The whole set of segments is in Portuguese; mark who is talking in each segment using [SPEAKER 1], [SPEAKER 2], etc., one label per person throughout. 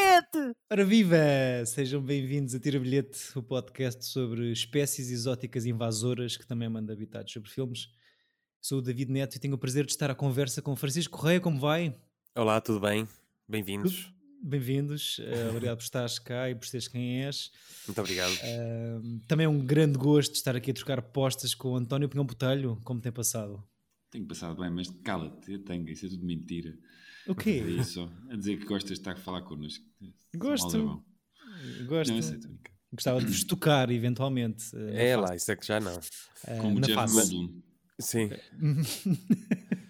[SPEAKER 1] bilhete! Ora viva! Sejam bem-vindos a Tira Bilhete, o podcast sobre espécies exóticas invasoras que também manda habitados sobre filmes. Sou o David Neto e tenho o prazer de estar à conversa com Francisco Correia. Como vai?
[SPEAKER 2] Olá, tudo bem? Bem-vindos.
[SPEAKER 1] Bem-vindos. Uh, obrigado por estares cá e por seres quem és.
[SPEAKER 2] Muito obrigado. Uh,
[SPEAKER 1] também é um grande gosto estar aqui a trocar postas com o António Pinhão Botelho. Como tem passado?
[SPEAKER 3] Tenho passado bem, mas cala-te, tenho, isso é tudo mentira.
[SPEAKER 1] O quê?
[SPEAKER 3] É isso, a dizer que gostas de estar a falar connosco.
[SPEAKER 1] Gosto. Gosto. Não, sei, Gostava de vos tocar, eventualmente.
[SPEAKER 2] Eh, é lá, isso é que já não.
[SPEAKER 3] Uh, Como Jeff Goldblum.
[SPEAKER 2] Sim.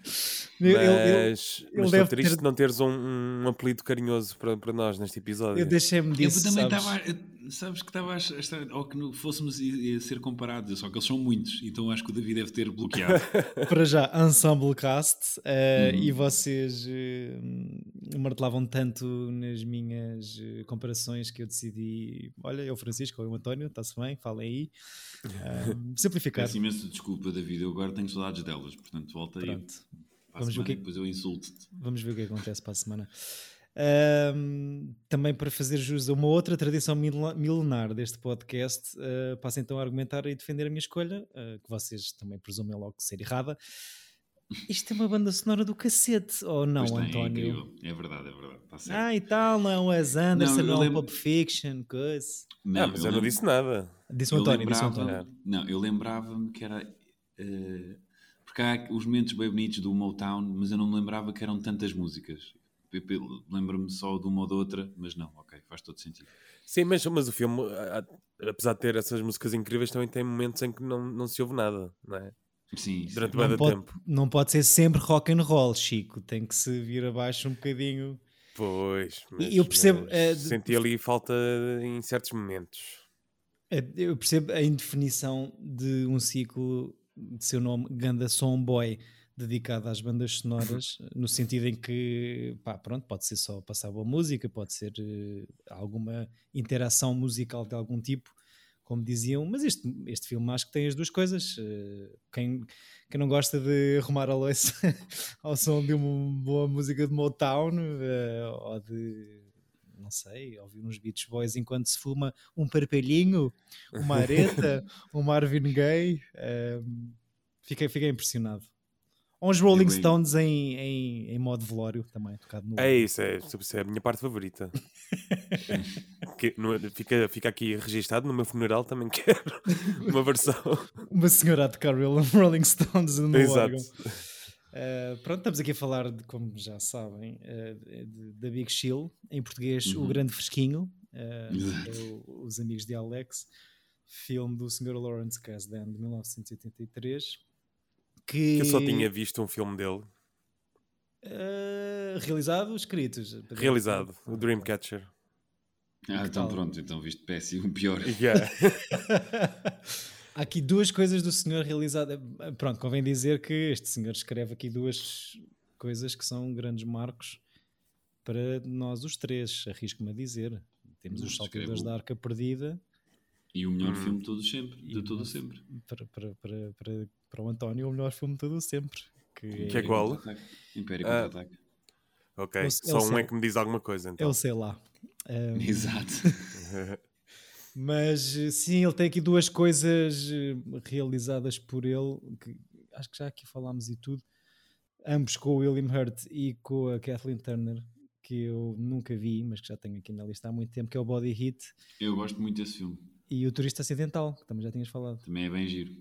[SPEAKER 2] Mas, ele, mas estou triste ter... não teres um, um, apelido carinhoso para, para nós neste episódio.
[SPEAKER 1] Eu deixei-me disso.
[SPEAKER 3] Eu também estava. Sabes que estava a. Ou que fôssemos a ser comparados, só que eles são muitos, então acho que o David deve ter bloqueado.
[SPEAKER 1] para já, Ensemble Cast, uh, uhum. e vocês uh, martelavam tanto nas minhas uh, comparações que eu decidi. Olha, eu, Francisco, ou o António, está-se bem, falem aí. Uh, simplificar.
[SPEAKER 3] Peço imenso desculpa, David, eu agora tenho saudades delas, portanto, volta aí. Vamos ver o que... depois eu insulto-te.
[SPEAKER 1] Vamos ver o que acontece para a semana. Um, também para fazer jus a uma outra tradição milenar deste podcast, uh, passo então a argumentar e defender a minha escolha, uh, que vocês também presumem logo ser errada. Isto é uma banda sonora do cacete, ou não,
[SPEAKER 3] tem,
[SPEAKER 1] António?
[SPEAKER 3] É, é, verdade, é verdade.
[SPEAKER 1] Tá ah, e tal, não é o Anderson, não, não lembro... Pulp Fiction, coisa.
[SPEAKER 2] Não, ah, mas eu, eu não disse nada.
[SPEAKER 1] Disse o António, disse o António.
[SPEAKER 3] Não, eu lembrava-me que era. Uh, porque há os momentos bem bonitos do Motown, mas eu não me lembrava que eram tantas músicas. Lembro-me só de uma ou de outra, mas não, ok, faz todo sentido.
[SPEAKER 2] Sim, mas, mas o filme, apesar de ter essas músicas incríveis, também tem momentos em que não, não se ouve nada, não é?
[SPEAKER 3] Sim,
[SPEAKER 2] durante
[SPEAKER 1] o
[SPEAKER 2] tempo.
[SPEAKER 1] Não pode ser sempre rock and roll, Chico. Tem que se vir abaixo um bocadinho.
[SPEAKER 2] Pois, mas,
[SPEAKER 1] eu percebo. É,
[SPEAKER 2] senti ali falta em certos momentos.
[SPEAKER 1] É, eu percebo a indefinição de um ciclo de seu nome Ganda Boy dedicado às bandas sonoras, no sentido em que, pá, pronto, pode ser só passar boa música, pode ser uh, alguma interação musical de algum tipo, como diziam, mas este, este filme acho que tem as duas coisas. Uh, quem, quem não gosta de arrumar a louça ao som de uma boa música de Motown uh, ou de não sei, ouvir uns Beach Boys enquanto se fuma um parpelhinho, uma areta, um Marvin Gaye. Um, fiquei, fiquei impressionado. Uns Rolling Stones em, em, em, modo velório também, tocado no.
[SPEAKER 2] É isso, é, isso é a minha parte favorita. que, no, fica, fica aqui registado no meu funeral, também quero uma versão.
[SPEAKER 1] uma senhora a tocar Rolling Stones no Exato. Uh, pronto, estamos aqui a falar, de, como já sabem, uh, da Big Chill, em português, uhum. O Grande Fresquinho, uh, é o, Os Amigos de Alex, filme do Sr. Lawrence Kasdan de 1983. Que, que
[SPEAKER 2] eu só tinha visto um filme dele.
[SPEAKER 1] realizado, escritos.
[SPEAKER 2] Realizado, o Dreamcatcher.
[SPEAKER 3] Ah, então pronto, então viste péssimo, pior.
[SPEAKER 2] Yeah.
[SPEAKER 1] Há aqui duas coisas do senhor realizadas. Pronto, convém dizer que este senhor escreve aqui duas coisas que são grandes marcos para nós os três, arrisco-me a dizer. Temos os Salteadores da Arca Perdida.
[SPEAKER 3] E o melhor hum. filme de todos sempre, de todo sempre.
[SPEAKER 1] Para, para, para, para, para o António, o melhor filme de todo sempre.
[SPEAKER 2] Que, que é, é qual?
[SPEAKER 3] Império ah, Contra-Ataque.
[SPEAKER 2] Ok, eu, só um é que me diz alguma coisa então.
[SPEAKER 1] Eu sei lá.
[SPEAKER 3] Um... Exato.
[SPEAKER 1] Mas sim, ele tem aqui duas coisas eh, realizadas por ele, que acho que já aqui falámos e tudo, ambos com o William Hurt e com a Kathleen Turner, que eu nunca vi, mas que já tenho aqui na lista há muito tempo, que é o Body Hit.
[SPEAKER 3] Eu gosto muito desse filme.
[SPEAKER 1] E o Turista Acidental, que também já tinhas falado.
[SPEAKER 3] Também é bem giro.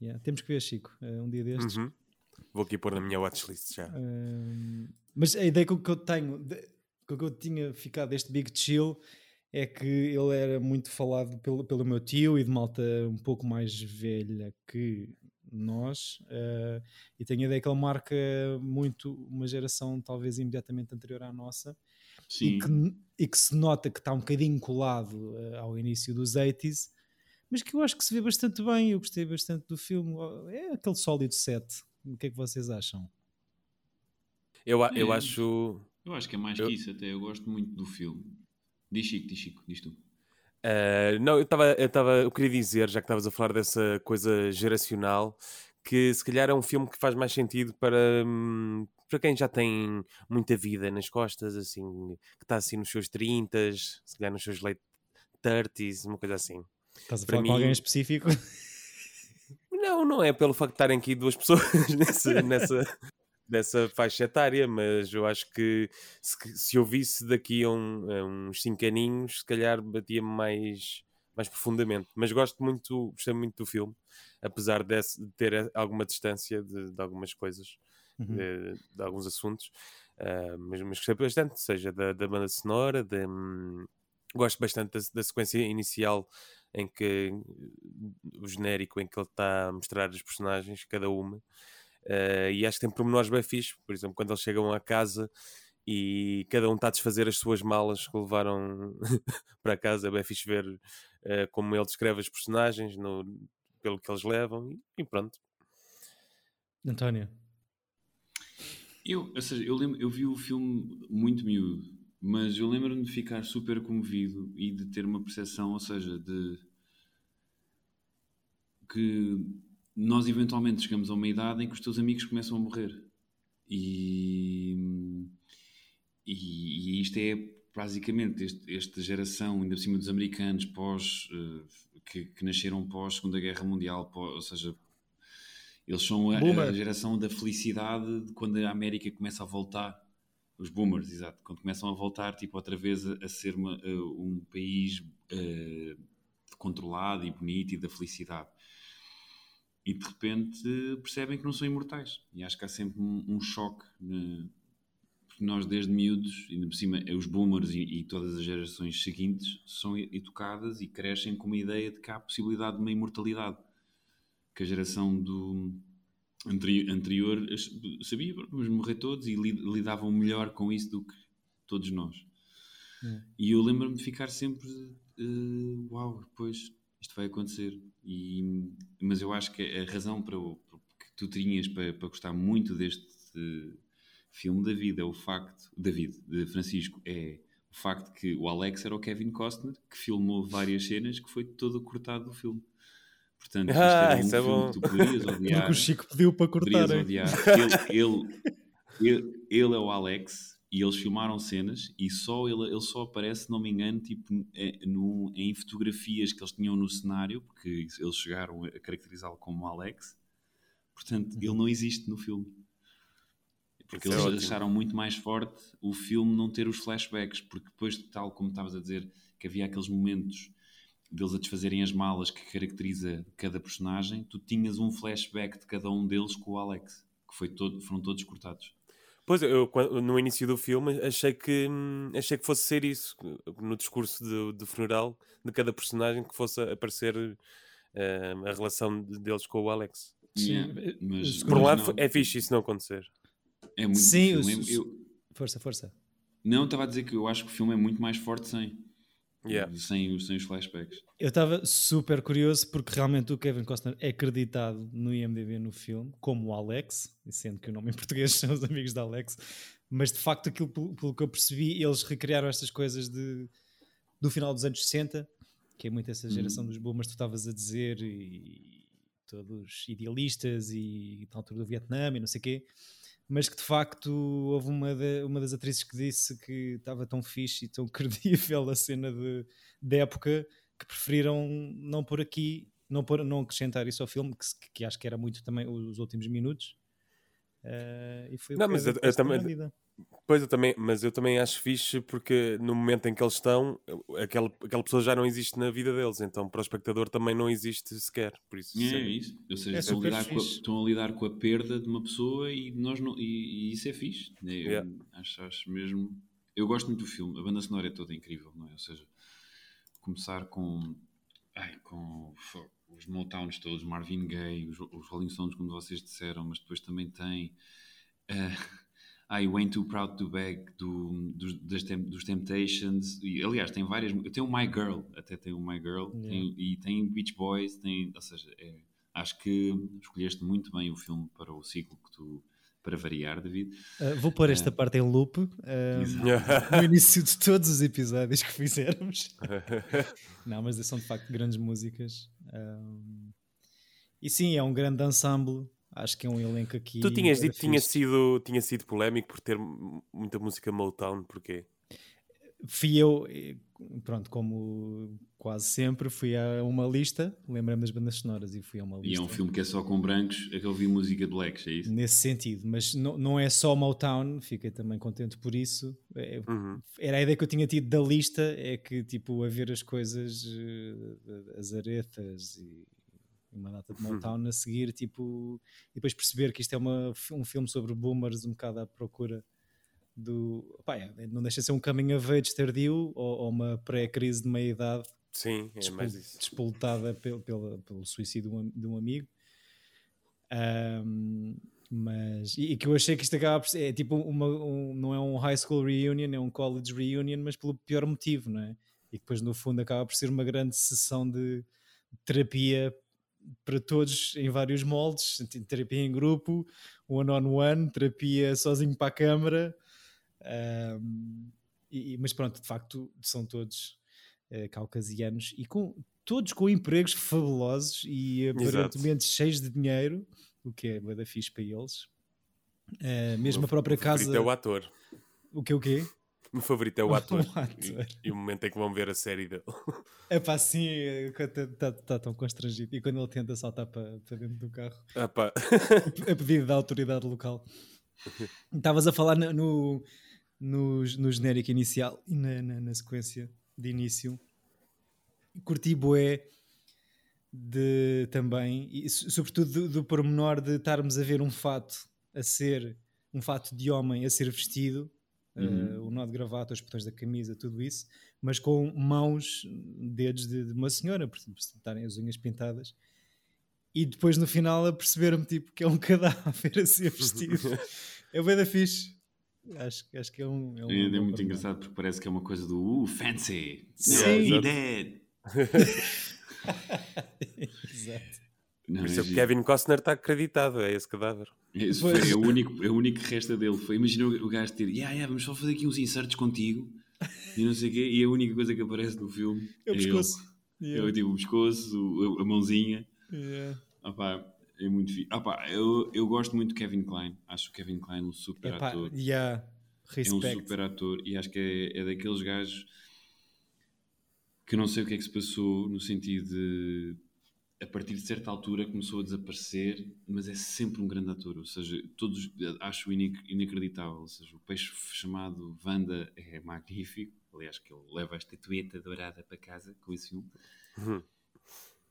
[SPEAKER 1] Yeah, temos que ver, Chico, eh, um dia destes.
[SPEAKER 2] Uhum. Vou aqui pôr na minha watchlist já.
[SPEAKER 1] Uh, mas a ideia que eu tenho, que eu tinha ficado deste Big Chill é que ele era muito falado pelo, pelo meu tio e de malta um pouco mais velha que nós, uh, e tenho a ideia que ele marca muito uma geração talvez imediatamente anterior à nossa,
[SPEAKER 3] e
[SPEAKER 1] que, e que, se nota que está um bocadinho colado uh, ao início dos 80s, mas que eu acho que se vê bastante bem, eu gostei bastante do filme, é aquele sólido set. O que é que vocês acham?
[SPEAKER 2] Eu, eu é, acho.
[SPEAKER 3] Eu acho que é mais eu... que isso, até eu gosto muito do filme. Diz Chico, diz Chico, diz tu.
[SPEAKER 2] Uh, não, eu estava, eu, tava, eu queria dizer, já que estavas a falar dessa coisa geracional, que se calhar é um filme que faz mais sentido para, hum, para quem já tem muita vida nas costas, assim, que está assim nos seus 30, se calhar nos seus late 30s, uma coisa assim.
[SPEAKER 1] Estás a
[SPEAKER 2] Para
[SPEAKER 1] falar
[SPEAKER 2] mim-
[SPEAKER 1] com alguém específico?
[SPEAKER 2] Não, não é pelo facto de estarem aqui duas pessoas nessa, nessa, nessa faixa etária, mas eu acho que se, se eu visse daqui a, um- a uns 5 aninhos, se calhar batia-me mais, mais profundamente. Mas gosto muito, gostei muito do filme, apesar desse- de ter alguma distância de, de algumas coisas,
[SPEAKER 1] Uhum.
[SPEAKER 2] de, de alguns assuntos, ah, mas, mas gostei bastante, seja da, da banda sonora, de, hum, gosto bastante da, da sequência inicial em que o genérico em que ele está a mostrar os personagens, cada uma, eh, e acho que tem pormenores bem fixe, por exemplo, quando eles chegam à casa e cada um está a desfazer as suas malas que levaram para casa, é bem fixe ver eh, como ele descreve os personagens, no, pelo que eles levam, e, e pronto.
[SPEAKER 1] António.
[SPEAKER 3] Eu, ou seja, eu, lembro, eu vi o filme muito miúdo, mas eu lembro-me de ficar super comovido e de ter uma percepção, ou seja, de que nós eventualmente chegamos a uma idade em que os teus amigos começam a morrer. E, e, e isto é basicamente este- esta geração, ainda por cima dos americanos, pós, eh, que, que nasceram pós Segunda Guerra Mundial, pós- ou seja, eles são a, a geração da felicidade de quando a América começa a voltar. Os boomers, exato. Quando começam a voltar, tipo, outra vez a, a ser uma- a- um país eh, controlado e bonito e da felicidade. E de repente percebem que não são imortais. E acho que há sempre um, um choque. né? Porque nós, desde miúdos, ainda por cima, os boomers e, e todas as gerações seguintes são educadas e crescem com uma ideia de que há a possibilidade de uma imortalidade que a geração do anteri- anterior sabia, vamos morrer todos e li- lidavam melhor com isso do que todos nós.
[SPEAKER 1] Hum.
[SPEAKER 3] E eu lembro-me de ficar sempre, eh, uau, depois isto vai acontecer. E, mas eu acho que a razão para o, que tu tinhas para, para gostar muito deste filme, David, é o facto, David, de Francisco, é o facto que o Alex era o Kevin Costner, que filmou várias cenas que foi todo cortado do filme. Portanto, isto
[SPEAKER 2] Ah,
[SPEAKER 3] era um
[SPEAKER 2] isso é bom.
[SPEAKER 3] que tu poderias
[SPEAKER 1] Porque
[SPEAKER 3] odiar.
[SPEAKER 1] o Chico pediu para
[SPEAKER 3] odiar. Ele, ele, ele, ele é o Alex e eles filmaram cenas e só ele, ele só aparece, não me engano, tipo, eh, no, em fotografias que eles tinham no cenário, porque eles chegaram a caracterizá-lo como Alex. Portanto, ele não existe no filme. Porque
[SPEAKER 2] é
[SPEAKER 3] eles
[SPEAKER 2] ótimo.
[SPEAKER 3] acharam muito mais forte o filme não ter os flashbacks, porque depois, tal como estavas a dizer, que havia aqueles momentos deles a desfazerem as malas que caracteriza cada personagem, tu tinhas um flashback de cada um deles com o Alex, que foi todo, foram todos cortados.
[SPEAKER 2] Pois, eu no início do filme achei que, hum, achei que fosse ser isso, no discurso do, do funeral de cada personagem que fosse aparecer eh, a relação de- deles com o Alex.
[SPEAKER 1] Sim,
[SPEAKER 3] Yeah, mas-
[SPEAKER 1] Por
[SPEAKER 2] um lado
[SPEAKER 3] não.
[SPEAKER 2] é fixe isso não acontecer.
[SPEAKER 3] É muito
[SPEAKER 1] Sim,
[SPEAKER 3] o filme.
[SPEAKER 1] os-
[SPEAKER 3] eu,
[SPEAKER 1] Força, força.
[SPEAKER 3] não, estava a dizer que eu acho que o filme é muito mais forte sem.
[SPEAKER 2] Yeah.
[SPEAKER 3] Sem, os, sem os flashbacks.
[SPEAKER 1] Eu estava super curioso porque realmente o Kevin Costner é acreditado no IMDb no filme como o Alex, sendo que o nome em português são os amigos da Alex, mas de facto aquilo pelo, pelo que eu percebi, eles recriaram estas coisas de, do final dos anos 60, que é muito essa geração
[SPEAKER 3] Uhum.
[SPEAKER 1] dos boomers que tu estavas a dizer, e todos idealistas e na altura do Vietnã e não sei o quê, mas que de facto houve uma, da- uma das atrizes que disse que estava tão fixe e tão credível a cena de, de época que preferiram não pôr aqui, não, pôr, não acrescentar isso ao filme, que, que acho que era muito também os últimos minutos. Eh, e foi
[SPEAKER 2] Não, mas
[SPEAKER 1] Costner
[SPEAKER 2] também-. Pois eu também, mas eu também acho fixe porque no momento em que eles estão, aquela, aquela pessoa já não existe na vida deles, então para o espectador também não existe sequer. Por isso,
[SPEAKER 3] É,
[SPEAKER 2] sim.
[SPEAKER 3] isso. Ou seja,
[SPEAKER 1] É
[SPEAKER 3] estão, a com estão a lidar com a perda de uma pessoa e, nós não, e, e isso é fixe. Eu
[SPEAKER 2] Yeah.
[SPEAKER 3] acho, acho mesmo. Eu gosto muito do filme. A banda sonora é toda incrível, não é? Ou seja, começar com. Ai, com os Motowns todos, Marvin Gaye, os, os Rolling Stones, como vocês disseram, mas depois também tem. Uh, I Went Too Proud to Beg do, dos, das dos Temptations. E, aliás, tem várias. Tem o My Girl, até tem o My Girl.
[SPEAKER 1] Yeah.
[SPEAKER 3] tem- e tem Beach Boys. Tem, ou seja, é- acho que escolheste muito bem o filme para o ciclo que tu. Para variar, David.
[SPEAKER 1] Eh, vou pôr esta parte em loop
[SPEAKER 3] Exato.
[SPEAKER 1] no início de todos os episódios que fizermos. Não, mas são de facto grandes músicas. Um, e sim, é um grande ensemble Acho que é um elenco aqui.
[SPEAKER 2] Tu tinhas dito que tinha sido, tinha sido polémico por ter muita música Motown, porquê?
[SPEAKER 1] Fui eu, pronto, como quase sempre, fui a uma lista, lembrei-me das bandas sonoras e fui a uma
[SPEAKER 3] E
[SPEAKER 1] lista.
[SPEAKER 3] é um filme que é só com brancos, é que eu vi música de blacks, é isso?
[SPEAKER 1] Nesse sentido, mas não, não é só Motown, fiquei também contente por isso. É,
[SPEAKER 2] Uhum.
[SPEAKER 1] era a ideia que eu tinha tido da lista, é que tipo, a ver as coisas, eh, as aretas e uma data de Motown a seguir, tipo, e depois perceber que isto é uma, um filme sobre boomers um bocado à procura do. Pá, é, não deixa de ser um coming of age tardio ou, ou uma pré-crise de meia-idade
[SPEAKER 2] Sim, é mais isso.
[SPEAKER 1] despoltada pelo, pelo, pelo suicídio de um, um amigo. Ahm, mas e, e que eu achei que isto acaba por ser é tipo uma, um, não é um high school reunion, é um college reunion, mas pelo pior motivo, não é? E depois no fundo acaba por ser uma grande sessão de terapia para todos em vários moldes, terapia em grupo, one on one, terapia sozinho para a câmara. Ahm, e- mas pronto, de facto são todos eh, caucasianos e com todos com empregos fabulosos e aparentemente cheios de dinheiro, o que é bué da fixe para eles. Eh, mesmo a própria
[SPEAKER 2] O
[SPEAKER 1] casa.
[SPEAKER 2] é o ator.
[SPEAKER 1] O que o quê?
[SPEAKER 2] O meu favorito é o ator.
[SPEAKER 1] O ator.
[SPEAKER 2] E, e o momento em que vão ver a série dele.
[SPEAKER 1] É pá, sim, está tá tão constrangido. E quando ele tenta saltar para, para dentro do carro,
[SPEAKER 2] Ah, pá.
[SPEAKER 1] a pedido da autoridade local. Estavas a falar no, no, no, no genérico inicial e na, na, na sequência de início. Curti bué de também, e so- sobretudo do, do pormenor de estarmos a ver um fato a ser um fato de homem a ser vestido, eh, o nó de gravata, os botões da camisa, tudo isso, mas com mãos, dedos de, de uma senhora, por estarem as unhas pintadas. E depois no final a perceber-me tipo, que é um cadáver a ser vestido. é bem da fixe. Acho, acho que é um. É, um
[SPEAKER 3] É, é muito engraçado porque parece que é uma coisa do uh, fancy.
[SPEAKER 1] Sim.
[SPEAKER 3] Dead.
[SPEAKER 1] Exato.
[SPEAKER 3] Não,
[SPEAKER 2] Por
[SPEAKER 3] é
[SPEAKER 2] isso é que. Kevin Costner está acreditado, é esse cadáver.
[SPEAKER 3] Esse foi é o único, é o único que resta dele. Foi, imagina o gajo ter, yeah, yeah, vamos só fazer aqui uns insertos contigo e não sei o quê, e a única coisa que aparece no filme
[SPEAKER 1] É o
[SPEAKER 3] ele.
[SPEAKER 1] pescoço.
[SPEAKER 3] É
[SPEAKER 1] Yeah.
[SPEAKER 3] o tipo o pescoço, a mãozinha.
[SPEAKER 1] Yeah.
[SPEAKER 3] Opá, é muito fixe. Opá, eu, eu gosto muito de Kevin Klein. Acho o Kevin Klein um super
[SPEAKER 1] Epá,
[SPEAKER 3] ator.
[SPEAKER 1] yeah.
[SPEAKER 3] É um super ator e acho que é, é daqueles gajos que eu não sei o que é que se passou no sentido de a partir de certa altura começou a desaparecer, mas é sempre um grande ator. Ou seja, todos acho inacreditável. Ou seja, o peixe chamado Wanda é magnífico. Aliás, que ele leva a estatueta dourada para casa com esse filme.
[SPEAKER 2] Uhum.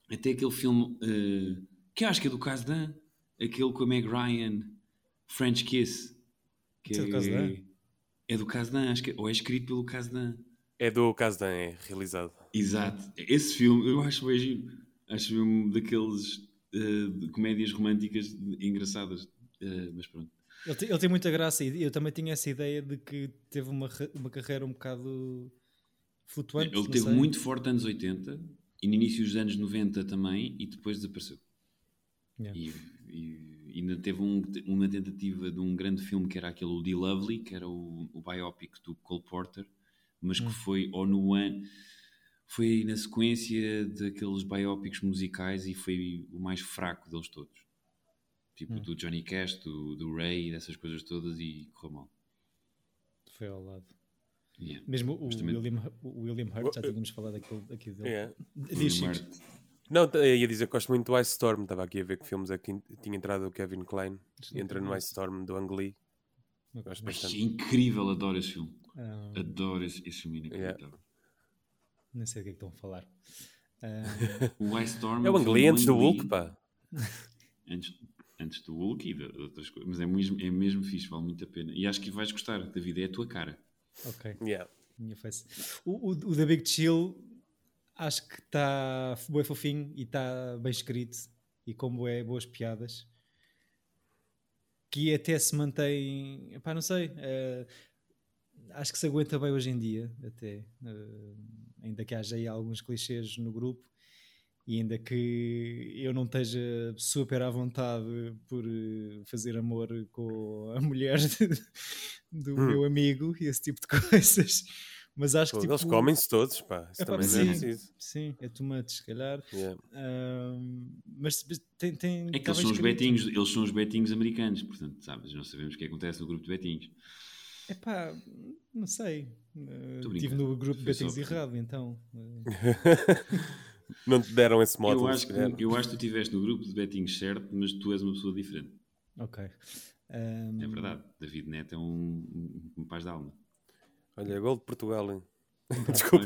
[SPEAKER 3] Até aquele filme eh, que acho que é do Kazdan, aquele com a Meg Ryan, French Kiss. Que
[SPEAKER 1] é do Kazdan?
[SPEAKER 3] é do Kazdan, acho que é- ou é escrito pelo Kazdan.
[SPEAKER 2] É do Kazdan, é realizado.
[SPEAKER 3] Exato. Esse filme eu acho bem giro. Acho um daqueles de comédias românticas engraçadas. Eh, mas pronto.
[SPEAKER 1] Ele, te- ele tem muita graça e eu também tinha essa ideia de que teve uma, uma carreira um bocado flutuante.
[SPEAKER 3] Ele teve
[SPEAKER 1] sei.
[SPEAKER 3] muito forte anos 80 e no início dos anos 90 também e depois desapareceu.
[SPEAKER 1] Yeah.
[SPEAKER 3] E, e ainda teve um- uma tentativa de um grande filme que era aquele o The Lovely, que era o, o biopic do Cole Porter, mas
[SPEAKER 1] Hum.
[SPEAKER 3] que foi ou no ano foi na sequência daqueles biopics musicais e foi o mais fraco deles todos. Tipo
[SPEAKER 1] Hum.
[SPEAKER 3] do Johnny Cash, do, do Ray, dessas coisas todas e correu mal.
[SPEAKER 1] Foi ao lado.
[SPEAKER 3] Yeah.
[SPEAKER 1] Mesmo o William, o William Hurt, já tínhamos falado aqui dele.
[SPEAKER 2] É.
[SPEAKER 1] Diz.
[SPEAKER 2] Não, ia dizer que gosto muito do Ice Storm. Estava aqui a ver que filmes é que tin- tinha entrado o Kevin Klein.
[SPEAKER 1] não
[SPEAKER 2] Entra no. Ice Storm do Ang Lee. Gosto bastante.
[SPEAKER 3] é incrível, adoro esse filme.
[SPEAKER 1] Ah,
[SPEAKER 3] Adoro esse, esse filme inacreditável.
[SPEAKER 1] Nem sei do que é que estão a falar.
[SPEAKER 3] O Ice Storm
[SPEAKER 2] É o
[SPEAKER 3] um
[SPEAKER 2] Ang
[SPEAKER 3] filme
[SPEAKER 2] Lee antes do Hulk, pá.
[SPEAKER 3] antes, antes do Hulk e de, de outras coisas. Mas é mesmo, é mesmo fixe, vale muito a pena. E acho que vais gostar, David, é a tua cara.
[SPEAKER 1] ok.
[SPEAKER 2] Yeah.
[SPEAKER 1] Minha face. O, o, o The Big Chill acho que está bem fofinho e está bem escrito e com bué, boas piadas que até se mantém pá, não sei eh, acho que se aguenta bem hoje em dia até eh, ainda que haja aí alguns clichês no grupo e ainda que eu não esteja super à vontade por eh, fazer amor com a mulher de- do
[SPEAKER 2] Hum.
[SPEAKER 1] meu amigo e esse tipo de coisas, Mas acho que
[SPEAKER 2] Pô,
[SPEAKER 1] tipo,
[SPEAKER 2] Eles comem-se todos, pá. Isso
[SPEAKER 1] Epá,
[SPEAKER 2] também
[SPEAKER 1] sim,
[SPEAKER 2] não é preciso.
[SPEAKER 1] sim, é too much, se calhar.
[SPEAKER 2] Yeah.
[SPEAKER 1] Ahm, mas tem, tem
[SPEAKER 3] É que eles são os betinhos, eles são os betinhos americanos, portanto, sabes, não sabemos o que acontece no grupo de betinhos.
[SPEAKER 1] Epá, não sei. Uh, Estive
[SPEAKER 3] brincando.
[SPEAKER 1] no grupo
[SPEAKER 3] porque-
[SPEAKER 1] errado, então.
[SPEAKER 2] Não te deram esse módulo,
[SPEAKER 3] Eu acho, que, eu acho que tu estiveste no grupo de betinhos certo, mas tu és uma pessoa diferente.
[SPEAKER 1] ok. Ahm,
[SPEAKER 3] É verdade. David Neto é um, um, um paz de alma.
[SPEAKER 2] Olha, gol de Portugal, hein?
[SPEAKER 3] Desculpa.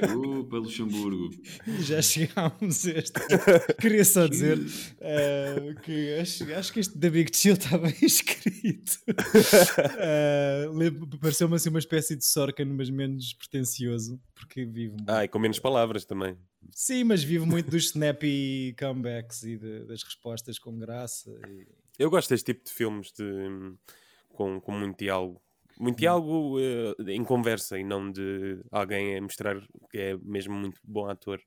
[SPEAKER 3] Desculpa, Luxemburgo.
[SPEAKER 1] Já chegámos a este. Queria só dizer uh, que acho, acho que este da Big Chill está bem escrito. Uh, Pareceu-me assim uma espécie de Sorkin, mas menos pretencioso, porque vive muito.
[SPEAKER 2] Ah, e com menos palavras também.
[SPEAKER 1] Sim, mas vive muito dos snappy comebacks e de- das respostas com graça. e-
[SPEAKER 2] Eu gosto deste tipo de filmes de, com, com muito diálogo. Muito diálogo eh, em conversa e não de alguém a mostrar que é mesmo muito bom ator.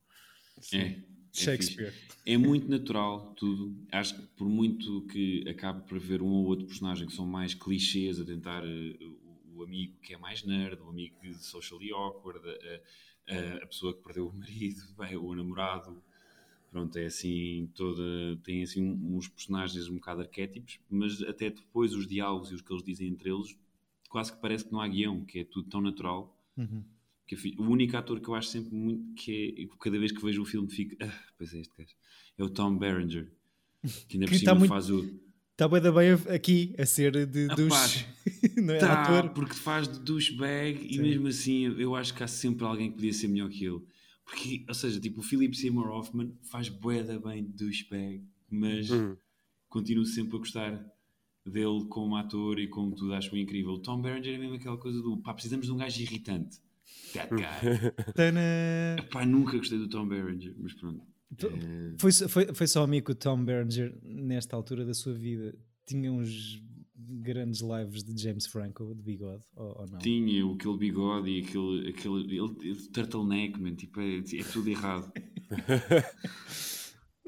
[SPEAKER 3] É. é
[SPEAKER 1] Shakespeare.
[SPEAKER 3] fixe. É muito natural tudo. Acho que por muito que acabe por haver um ou outro personagem que são mais clichês a tentar eh, o, o amigo que é mais nerd, o amigo que socially awkward, a, a- a pessoa que perdeu o marido, bem, o namorado. Pronto, é assim, toda, tem assim um- uns personagens um bocado arquétipos, mas até depois os diálogos e os que eles dizem entre eles, quase que parece que não há guião, que é tudo tão natural.
[SPEAKER 1] Uhum.
[SPEAKER 3] Que o único ator que eu acho sempre muito que é, cada vez que vejo o filme fico, ah, pois é este gajo, é o Tom Berenger, que ainda por
[SPEAKER 1] Que
[SPEAKER 3] cima
[SPEAKER 1] tá muito-
[SPEAKER 3] faz o
[SPEAKER 1] Está bem, bem aqui a ser de,
[SPEAKER 3] Ah,
[SPEAKER 1] não é
[SPEAKER 3] tá,
[SPEAKER 1] ator.
[SPEAKER 3] porque faz de douchebag e
[SPEAKER 1] Sim.
[SPEAKER 3] mesmo assim eu- acho que há sempre alguém que podia ser melhor que ele. Porque, ou seja, tipo, o Philip Seymour Hoffman faz bué bem de douchebag, mas
[SPEAKER 2] Hum.
[SPEAKER 3] continuo sempre a gostar dele como ator e como tudo, acho incrível. O Tom Berenger é mesmo aquela coisa do pá, precisamos de um gajo irritante. That guy.
[SPEAKER 1] Tana.
[SPEAKER 3] Pá, nunca gostei do Tom Berenger, mas pronto.
[SPEAKER 1] Tu-
[SPEAKER 3] Eh,
[SPEAKER 1] Foi, só- foi, foi só amigo o Tom Berenger, nesta altura da sua vida, tinha uns grandes lives de James Franco, de bigode, ou, ou não?
[SPEAKER 3] Tinha o- aquele bigode e aquele, aquele ele, ele, turtleneck, man, tipo, é, é tudo errado.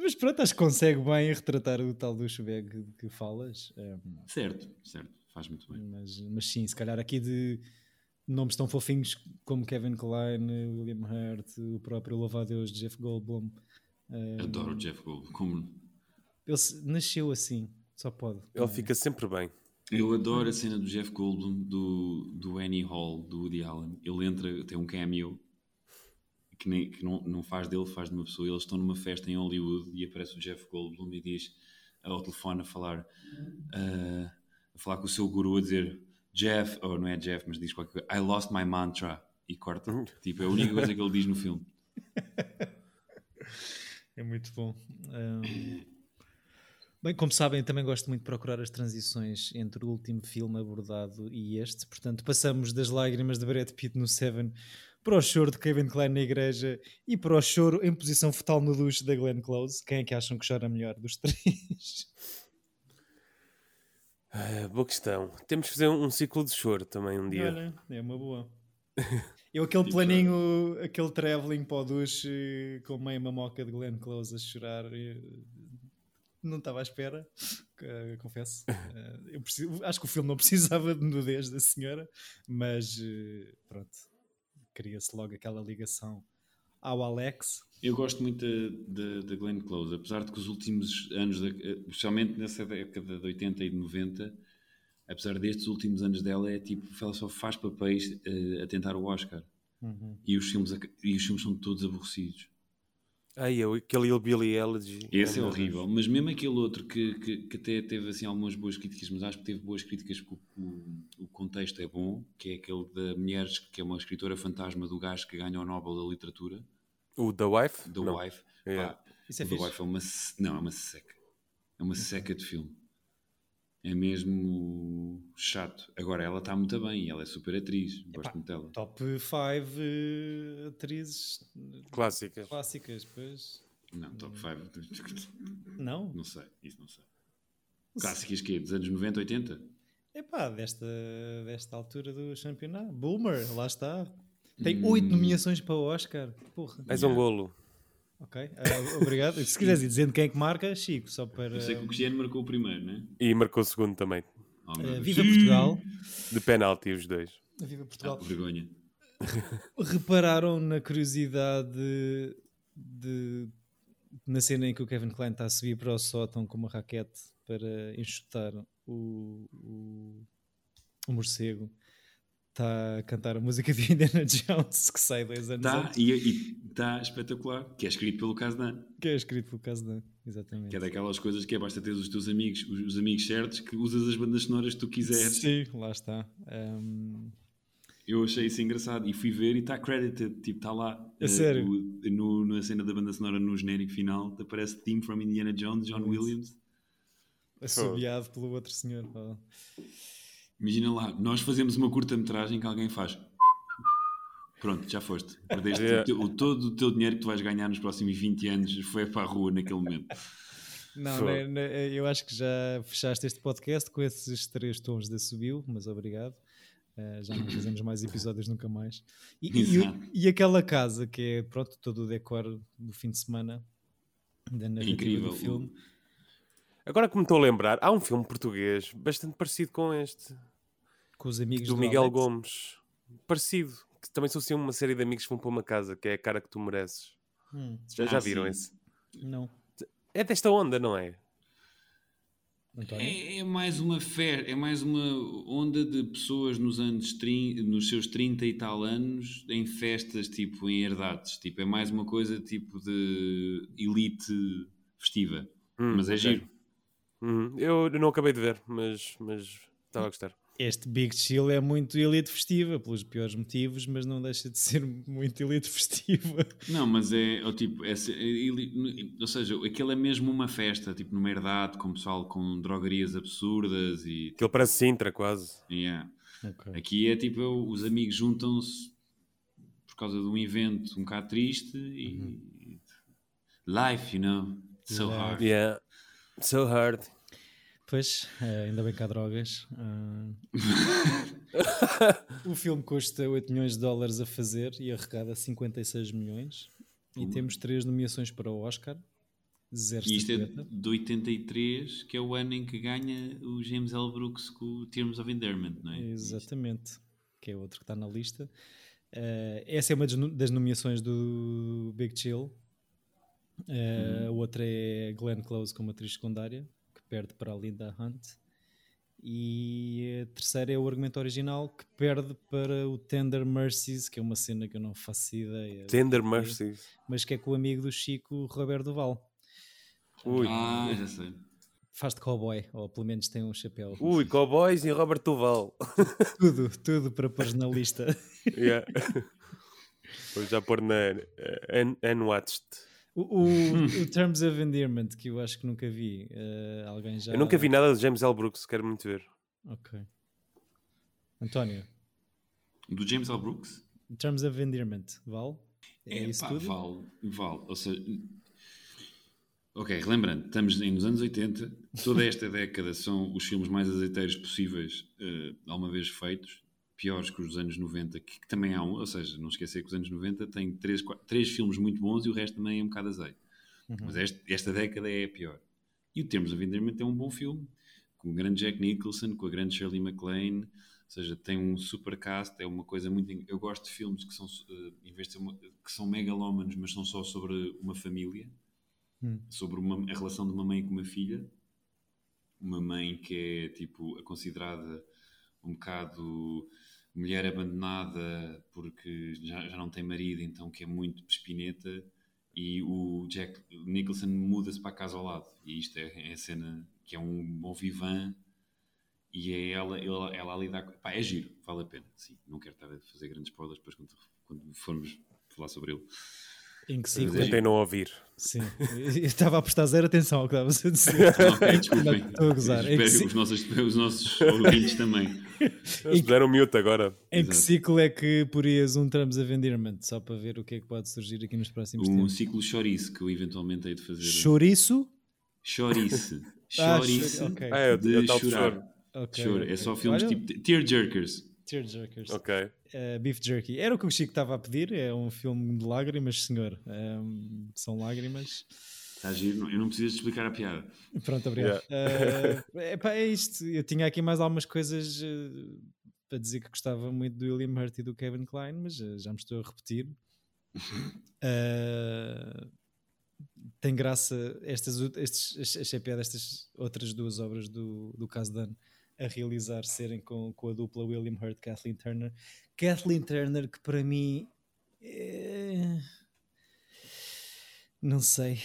[SPEAKER 1] Mas pronto, acho que consegue bem retratar o tal do Schweg que, falas. um,
[SPEAKER 3] Certo, certo, faz muito bem.
[SPEAKER 1] mas, mas sim, se calhar aqui de nomes tão fofinhos como Kevin Klein, William Hurt, o próprio Louva-a-Deus de Jeff Goldblum. um,
[SPEAKER 3] Adoro o Jeff Goldblum. Como...
[SPEAKER 1] Ele se- nasceu assim, só pode.
[SPEAKER 2] Ele fica sempre bem.
[SPEAKER 3] Eu adoro a cena do Jeff Goldblum do, do Annie Hall, do Woody Allen. Ele entra, tem um cameo que, nem, que não, não faz dele, faz de uma pessoa. Eles estão numa festa em Hollywood e aparece o Jeff Goldblum e diz ao telefone a falar, ah, a falar com o seu guru a dizer Jeff, ou não é Jeff, mas diz qualquer coisa, I lost my mantra e corta. Tipo, é a única coisa que ele diz no filme.
[SPEAKER 1] É muito bom. Um, Bem, como sabem, também gosto muito de procurar as transições entre o último filme abordado e este. Portanto, passamos das lágrimas de Brad Pitt no Seven para o choro de Kevin Klein na igreja e para o choro em posição fetal no duche da Glenn Close. Quem é que acham que chora melhor dos três?
[SPEAKER 2] Ah, boa questão. Temos que fazer um, um ciclo de choro também um dia.
[SPEAKER 1] Olha, é uma boa. Eu aquele
[SPEAKER 3] Tipo,
[SPEAKER 1] planinho, aquele travelling para o duche com meia mamoca de Glenn Close a chorar, eh, não estava à espera, eh, confesso. Eh, eu preciso- acho que o filme não precisava de nudez da senhora, mas pronto, cria-se logo aquela ligação ao Alex.
[SPEAKER 3] Eu gosto muito da, Glenn Close, apesar de que os últimos anos, eh, especialmente nessa década de 80 e de 90, apesar destes últimos anos dela, é tipo, ela só faz papéis eh, a tentar o Oscar.
[SPEAKER 1] Uhum.
[SPEAKER 3] E os, filmes, e os filmes são todos aborrecidos.
[SPEAKER 2] Ai, eu, aquele Hillbilly Elegy.
[SPEAKER 3] Esse é
[SPEAKER 2] meu
[SPEAKER 3] horrível, mas mesmo aquele outro que, que, que até teve assim, algumas boas críticas, mas acho que teve boas críticas porque o, o contexto é bom, que é aquele da Mulheres, que é uma escritora fantasma do gajo que ganha o Nobel da Literatura.
[SPEAKER 2] O The Wife?
[SPEAKER 3] The
[SPEAKER 2] Não.
[SPEAKER 3] Wife.
[SPEAKER 2] Yeah.
[SPEAKER 3] Pá,
[SPEAKER 1] Isso é
[SPEAKER 3] o The. Wife é uma. Não, é uma seca. É uma seca de filme. É mesmo chato. Agora ela está muito bem, ela é super atriz. Gosto muito dela.
[SPEAKER 1] Top 5 atrizes
[SPEAKER 2] Clássicas.
[SPEAKER 1] clássicas, pois.
[SPEAKER 3] Não, top 5.
[SPEAKER 1] Não?
[SPEAKER 3] Não sei, isso não sei. Clássicas que Dos anos 90, 80?
[SPEAKER 1] Epá, desta, desta altura do campeonato. Boomer, lá está. Tem
[SPEAKER 3] Hum.
[SPEAKER 1] oito nomeações para o Oscar. Porra.
[SPEAKER 2] Mais um golo.
[SPEAKER 1] Ok, ah, obrigado. Se quiseres ir dizendo quem é que marca, Chico, só para.
[SPEAKER 3] Eu sei que o Cristiano marcou o primeiro, né?
[SPEAKER 2] E marcou o segundo também.
[SPEAKER 3] Oh,
[SPEAKER 1] Ah,
[SPEAKER 3] Deus.
[SPEAKER 1] viva Portugal.
[SPEAKER 2] De penalti, os dois.
[SPEAKER 1] Viva
[SPEAKER 3] Ah,
[SPEAKER 1] Portugal.
[SPEAKER 3] vergonha.
[SPEAKER 1] Repararam na curiosidade de, de- na cena em que o Kevin Klein está a subir para o sótão com uma raquete para enxutar o, o, o morcego. Está a cantar a música de Indiana Jones que sai dois anos
[SPEAKER 3] Está
[SPEAKER 1] antes.
[SPEAKER 3] e está espetacular. Que é escrito pelo Kazdan.
[SPEAKER 1] Que é escrito pelo caso da. Exatamente.
[SPEAKER 3] Que é daquelas coisas que é basta ter os teus amigos, os, os amigos certos, que usas as bandas sonoras que tu quiseres.
[SPEAKER 1] Sim, lá está. Um,
[SPEAKER 3] Eu achei isso engraçado e fui ver e está credited, tipo, está lá. Eh,
[SPEAKER 1] sério?
[SPEAKER 3] o- no, na cena da banda sonora, no genérico final, aparece Theme from Indiana Jones, John Williams.
[SPEAKER 1] assobiado pelo outro senhor. Oh.
[SPEAKER 3] Imagina lá, nós fazemos uma curta-metragem que alguém faz. Pronto, já foste. Perdeste
[SPEAKER 2] Yeah.
[SPEAKER 3] o teu- o- todo o teu dinheiro que tu vais ganhar nos próximos 20 anos foi para a rua naquele momento.
[SPEAKER 1] Não,
[SPEAKER 2] Fogo.
[SPEAKER 1] né, né, eu acho que já fechaste este podcast com esses três tons de subiu, mas obrigado. Uh, já não fazemos mais episódios nunca mais. E, e, e aquela casa que é pronto, todo o decor do fim de semana da narrativa
[SPEAKER 3] incrível.
[SPEAKER 1] do filme.
[SPEAKER 2] Agora que me estou a lembrar, há um filme português bastante parecido com este,
[SPEAKER 1] Com os amigos
[SPEAKER 2] do
[SPEAKER 1] do
[SPEAKER 2] Miguel
[SPEAKER 1] Alex.
[SPEAKER 2] Gomes. Parecido. Que também são assim uma série de amigos que vão para uma casa, que é a cara que tu mereces.
[SPEAKER 1] Hum,
[SPEAKER 2] Já,
[SPEAKER 3] Ah,
[SPEAKER 2] já viram
[SPEAKER 3] sim.
[SPEAKER 2] esse?
[SPEAKER 1] não.
[SPEAKER 2] É desta onda, não é?
[SPEAKER 3] É, é mais uma fé, é mais uma onda de pessoas nos anos 30, nos seus 30 e tal anos em festas, tipo em herdades. Tipo, é mais uma coisa tipo de elite festiva.
[SPEAKER 2] Hum,
[SPEAKER 3] Mas é
[SPEAKER 2] ok.
[SPEAKER 3] giro.
[SPEAKER 2] Uhum. Eu não acabei de ver, mas mas estava a gostar.
[SPEAKER 1] Este Big Chill é muito elite festiva, pelos piores motivos, mas não deixa de ser muito elite festiva.
[SPEAKER 3] Não, mas é, é o tipo, é, é ou seja, aquilo é mesmo uma festa, tipo numa herdade, com pessoal com drogarias absurdas e
[SPEAKER 2] Aquilo parece Sintra, quase.
[SPEAKER 3] yeah.
[SPEAKER 1] Ok.
[SPEAKER 3] Aqui é tipo, eu- os amigos juntam-se por causa de um evento um bocado triste e life, you know, so
[SPEAKER 1] Yeah.
[SPEAKER 3] hard.
[SPEAKER 2] Yeah. So hard.
[SPEAKER 1] Pois, eh, ainda bem que há drogas. Ah, o filme custa 8 milhões de dólares a fazer e arrecada 56 milhões. E
[SPEAKER 3] Puma.
[SPEAKER 1] temos três nomeações para o Oscar. Zero
[SPEAKER 3] E isto é de 83, que é o ano em que ganha o James L. Brooks com o Terms of Endearment, não é?
[SPEAKER 1] Exatamente. Que é outro que está na lista. Eh, essa é uma das no- das nomeações do Big Chill. Eh, A outra é Glenn Close como atriz secundária, perde para a Linda Hunt. E a terceira é o argumento original, que perde para o Tender Mercies, que é uma cena que eu não faço ideia.
[SPEAKER 2] Tender
[SPEAKER 1] do que é,
[SPEAKER 2] Mercies.
[SPEAKER 1] Mas que é com o amigo do Chico, Roberto Duval.
[SPEAKER 2] Ui.
[SPEAKER 3] Ah, já sei.
[SPEAKER 1] Faz de cowboy, ou pelo menos tem um chapéu.
[SPEAKER 2] Ui, Cowboys e Robert Duval.
[SPEAKER 1] Tudo, tudo para pôr na lista.
[SPEAKER 2] yeah. Vou já pôr na uh, Unwatched.
[SPEAKER 1] O, o- o Terms of Endearment, que eu acho que nunca vi. eh, alguém já.
[SPEAKER 2] Eu nunca vi nada de James L. Brooks, quero muito ver.
[SPEAKER 1] Ok. António,
[SPEAKER 3] Do James L. Brooks?
[SPEAKER 1] Terms of Endearment, vale? É, isso
[SPEAKER 3] pá,
[SPEAKER 1] tudo?
[SPEAKER 3] Vale, vale. Ou seja, ok, lembrando, estamos nos anos 80, toda esta década são os filmes mais azeiteiros possíveis eh, alguma vez feitos, piores que os dos anos 90, que, que também há um, ou seja, não esquecer que os anos 90 têm três, quatro- três filmes muito bons e o resto também é um bocado azeite.
[SPEAKER 1] Uhum.
[SPEAKER 3] Mas este- esta década é a pior. E o Termos of Endearment é um bom filme, com o grande Jack Nicholson, com a grande Shirley MacLaine, ou seja, tem um super cast, é uma coisa muito... Eu gosto de filmes que são, eh, em vez de ser uma- que são megalómanos, mas são só sobre uma família,
[SPEAKER 1] Hum.
[SPEAKER 3] sobre uma, a relação de uma mãe com uma filha, uma mãe que é, tipo, considerada um bocado mulher abandonada porque já, já não tem marido, então que é muito pespineta, e o Jack Nicholson muda-se para a casa ao lado. E isto é, é a cena que é um bom vivan e é ela, ela, ela a lidar com. Pá, é giro, vale a pena. Sim, não quero estar a fazer grandes spoilers depois quando, quando formos falar sobre ele.
[SPEAKER 1] Em que ciclo?
[SPEAKER 2] Tentei não ouvir.
[SPEAKER 1] Sim. Eu estava a prestar zero atenção ao que estavas a dizer.
[SPEAKER 3] Ok, desculpem.
[SPEAKER 1] Não, Estou a gozar. Que,
[SPEAKER 3] Espero que os nossos, os nossos ouvintes também.
[SPEAKER 2] Eles deram mute agora.
[SPEAKER 1] em que
[SPEAKER 3] Exato.
[SPEAKER 1] ciclo é que porias um Terms of Endearment? Só para ver o que é que pode surgir aqui nos próximos
[SPEAKER 3] Um
[SPEAKER 1] tempos.
[SPEAKER 3] ciclo chorice que eu eventualmente hei de fazer.
[SPEAKER 1] Chouriço?
[SPEAKER 3] Chorice.
[SPEAKER 1] Ah,
[SPEAKER 3] Chorice.
[SPEAKER 1] chori- ok.
[SPEAKER 2] Ah, é, o- é
[SPEAKER 3] De
[SPEAKER 2] de
[SPEAKER 3] chorar.
[SPEAKER 2] choro.
[SPEAKER 1] Ok,
[SPEAKER 3] Choro.
[SPEAKER 1] ok.
[SPEAKER 3] É só filmes
[SPEAKER 1] Olha,
[SPEAKER 3] tipo tearjerkers.
[SPEAKER 1] Tearjerkers.
[SPEAKER 2] Ok.
[SPEAKER 1] Uh, beef Jerky. Era o que o Chico estava a pedir. É um filme de lágrimas, senhor. Um, são lágrimas.
[SPEAKER 3] Está giro. Eu não preciso explicar a piada.
[SPEAKER 1] Pronto, obrigado. Uh, epá, é isto. Eu tinha aqui mais algumas coisas uh, para dizer que gostava muito do William Hurt e do Kevin Klein, mas uh, já me estou a repetir. Uh, tem graça estas, estes, achei piada estas outras duas obras do, do Kasdan a realizar serem com, com a dupla William Hurt Kathleen Turner. Kathleen Turner, que para mim é... não sei.